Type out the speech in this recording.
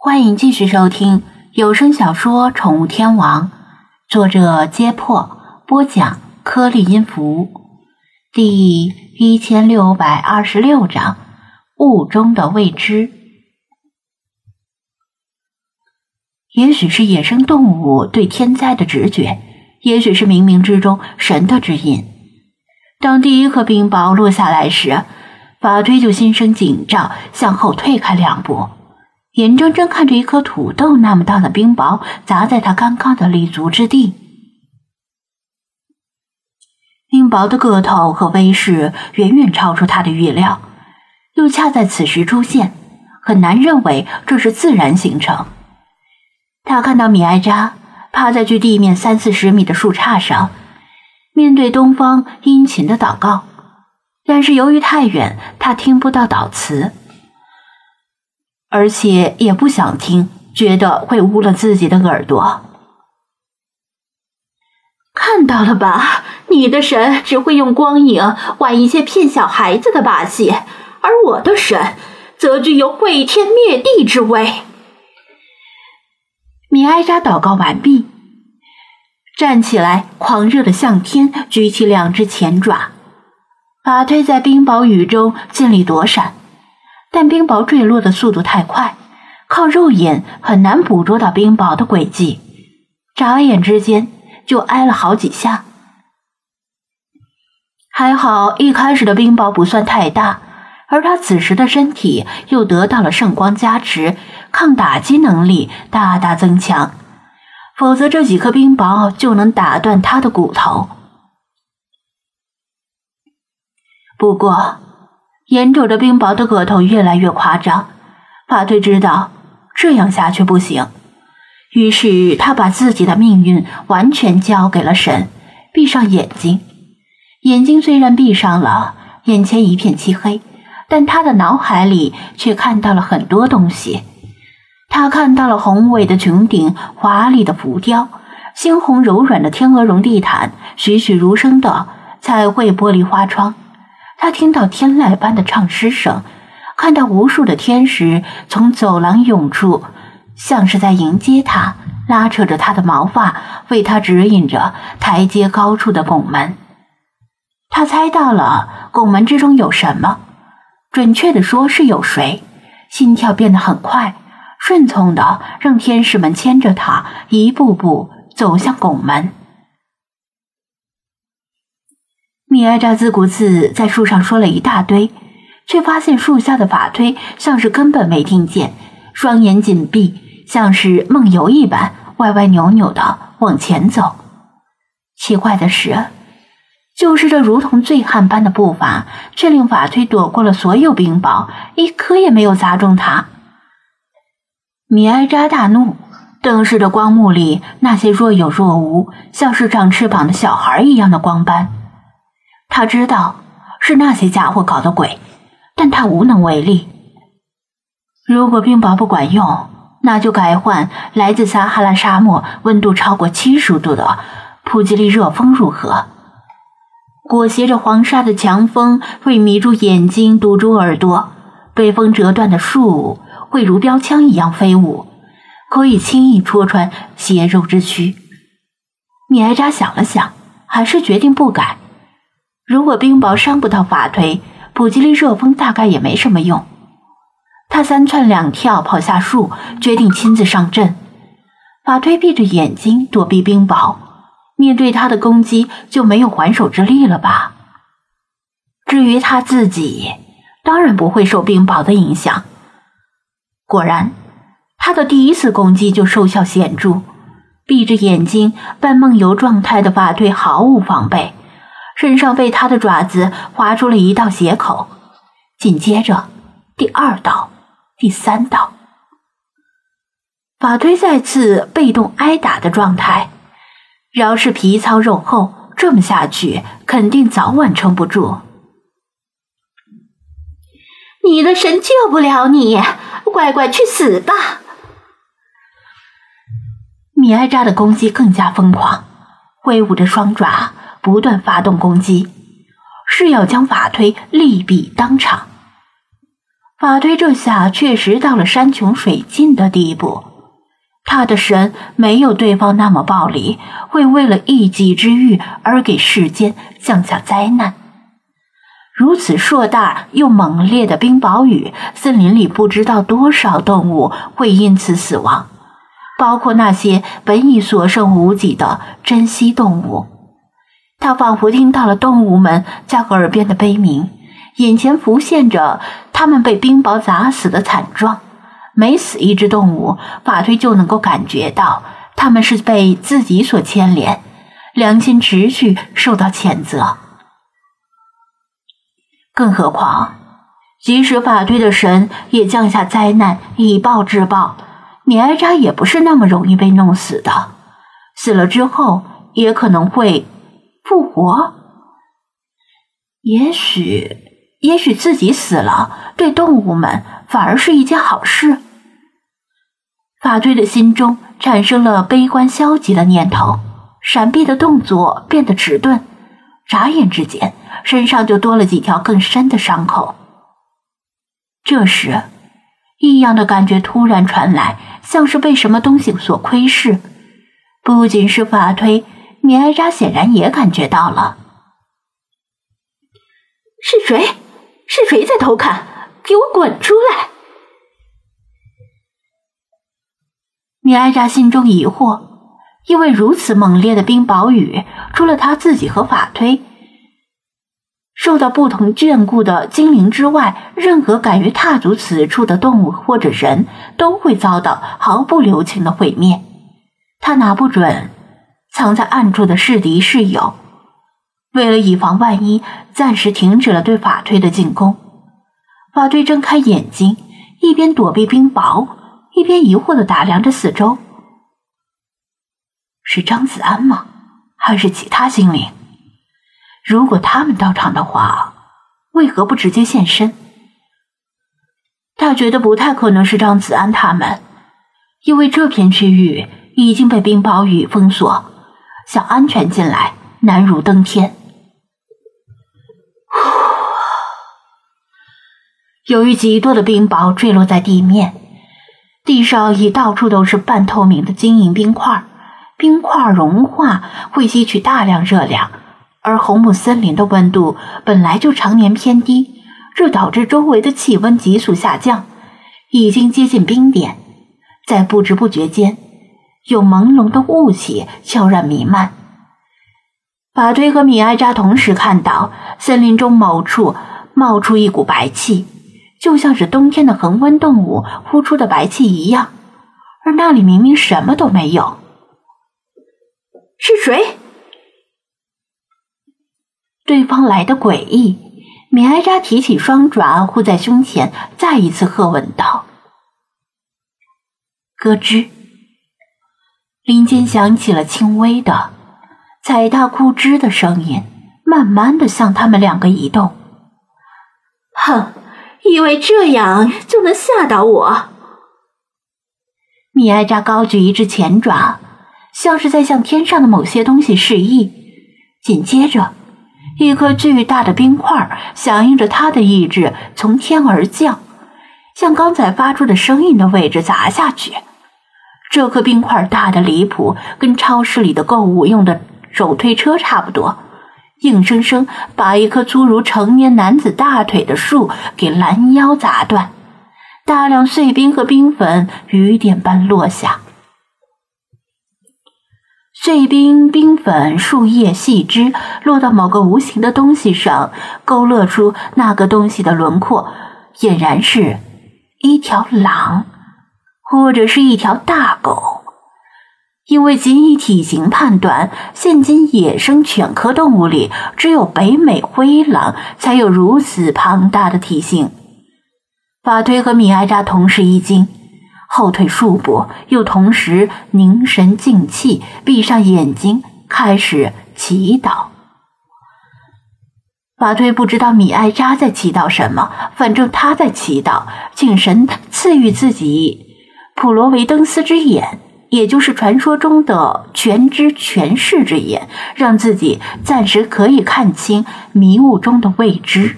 欢迎继续收听有声小说《宠物天王》，作者：揭破，播讲：颗粒音符，第一千六百二十六章：雾中的未知。也许是野生动物对天灾的直觉，也许是冥冥之中神的指引。当第一颗冰雹落下来时，法推就心生紧张，向后退开两步。眼睁睁看着一颗土豆那么大的冰雹砸在他刚刚的立足之地，冰雹的个头和威势远远超出他的预料，又恰在此时出现，很难认为这是自然形成。他看到米埃扎趴在距地面三四十米的树杈上，面对东方殷勤的祷告，但是由于太远，他听不到祷词。而且也不想听，觉得会污了自己的耳朵。看到了吧，你的神只会用光影玩一些骗小孩子的把戏，而我的神则具有毁天灭地之威。米埃扎祷告完毕，站起来，狂热的向天举起两只前爪，法推在冰雹雨中尽力躲闪。但冰雹坠落的速度太快，靠肉眼很难捕捉到冰雹的轨迹，眨眼之间就挨了好几下。还好一开始的冰雹不算太大，而他此时的身体又得到了圣光加持，抗打击能力大大增强，否则这几颗冰雹就能打断他的骨头。不过。眼瞅着冰雹的个头越来越夸张，法推知道这样下去不行，于是他把自己的命运完全交给了神，闭上眼睛。眼睛虽然闭上了，眼前一片漆黑，但他的脑海里却看到了很多东西。他看到了宏伟的穹顶、华丽的浮雕、猩红柔软的天鹅绒地毯、栩栩如生的彩绘玻璃花窗。他听到天籁般的唱诗声，看到无数的天使从走廊涌出，像是在迎接他，拉扯着他的毛发，为他指引着台阶高处的拱门。他猜到了拱门之中有什么，准确的说是有谁。心跳变得很快，顺从的让天使们牵着他一步步走向拱门。米埃扎自顾自在树上说了一大堆，却发现树下的法推像是根本没听见，双眼紧闭，像是梦游一般，歪歪扭扭的往前走。奇怪的是，就是这如同醉汉般的步伐，却令法推躲过了所有冰雹，一颗也没有砸中他。米埃扎大怒，瞪视着光幕里那些若有若无、像是长翅膀的小孩一样的光斑。他知道是那些家伙搞的鬼，但他无能为力。如果冰雹不管用，那就改换来自撒哈拉沙漠、温度超过七十度的普吉利热风如何？裹挟着黄沙的强风会迷住眼睛、堵住耳朵；被风折断的树会如标枪一样飞舞，可以轻易戳穿血肉之躯。米埃扎想了想，还是决定不改。如果冰雹伤不到法推，普吉利热风大概也没什么用。他三窜两跳跑下树，决定亲自上阵。法推闭着眼睛躲避冰雹，面对他的攻击就没有还手之力了吧？至于他自己，当然不会受冰雹的影响。果然，他的第一次攻击就收效显著。闭着眼睛半梦游状态的法推毫无防备。身上被他的爪子划出了一道血口，紧接着第二道、第三道，法推再次被动挨打的状态。饶是皮糙肉厚，这么下去肯定早晚撑不住。你的神救不了你，乖乖去死吧！米埃扎的攻击更加疯狂，挥舞着双爪。不断发动攻击，是要将法推利毙当场。法推这下确实到了山穷水尽的地步，他的神没有对方那么暴力，会为了一己之欲而给世间降下灾难。如此硕大又猛烈的冰雹雨，森林里不知道多少动物会因此死亡，包括那些本已所剩无几的珍稀动物。他仿佛听到了动物们在耳边的悲鸣，眼前浮现着他们被冰雹砸死的惨状。每死一只动物，法推就能够感觉到他们是被自己所牵连，良心持续受到谴责。更何况，即使法推的神也降下灾难以暴制暴，米埃扎也不是那么容易被弄死的。死了之后，也可能会复活。也许，也许自己死了，对动物们反而是一件好事。法推的心中产生了悲观消极的念头，闪避的动作变得迟钝。眨眼之间，身上就多了几条更深的伤口。这时，异样的感觉突然传来，像是被什么东西所窥视。不仅是法推，米埃扎显然也感觉到了。是谁？是谁在偷看？给我滚出来！米埃扎心中疑惑。因为如此猛烈的冰雹雨，除了他自己和法推受到不同眷顾的精灵之外，任何敢于踏足此处的动物或者人都会遭到毫不留情的毁灭。他拿不准藏在暗处的是敌是友，为了以防万一，暂时停止了对法推的进攻。法推睁开眼睛，一边躲避冰雹，一边疑惑的打量着四周。是张子安吗？还是其他精灵？如果他们到场的话，为何不直接现身？他觉得不太可能是张子安他们，因为这片区域已经被冰雹雨封锁，想安全进来难如登天。由于极多的冰雹坠落在地面，地上已到处都是半透明的晶莹冰块。冰块融化会吸取大量热量，而红木森林的温度本来就常年偏低，这导致周围的气温急速下降，已经接近冰点。在不知不觉间，有朦胧的雾气悄然弥漫。法推和米埃扎同时看到森林中某处冒出一股白气，就像是冬天的恒温动物呼出的白气一样，而那里明明什么都没有。是谁？对方来的诡异。米埃扎提起双爪护在胸前，再一次喝问道：“咯吱！”林间响起了轻微的踩踏枯枝的声音，慢慢的向他们两个移动。哼，以为这样就能吓倒我？米埃扎高举一只前爪。像是在向天上的某些东西示意，紧接着，一颗巨大的冰块响应着他的意志从天而降，向刚才发出的声音的位置砸下去。这颗冰块大的离谱，跟超市里的购物用的手推车差不多，硬生生把一棵粗如成年男子大腿的树给拦腰砸断，大量碎冰和冰粉雨点般落下。碎冰、冰粉、树叶、细枝落到某个无形的东西上，勾勒出那个东西的轮廓，俨然是一条狼，或者是一条大狗。因为仅以体型判断，现今野生犬科动物里，只有北美灰狼才有如此庞大的体型。法推和米埃扎同时一惊。后退数步，又同时凝神静气，闭上眼睛，开始祈祷。法推不知道米埃扎在祈祷什么，反正他在祈祷，请神赐予自己普罗维登斯之眼，也就是传说中的全知全视之眼，让自己暂时可以看清迷雾中的未知。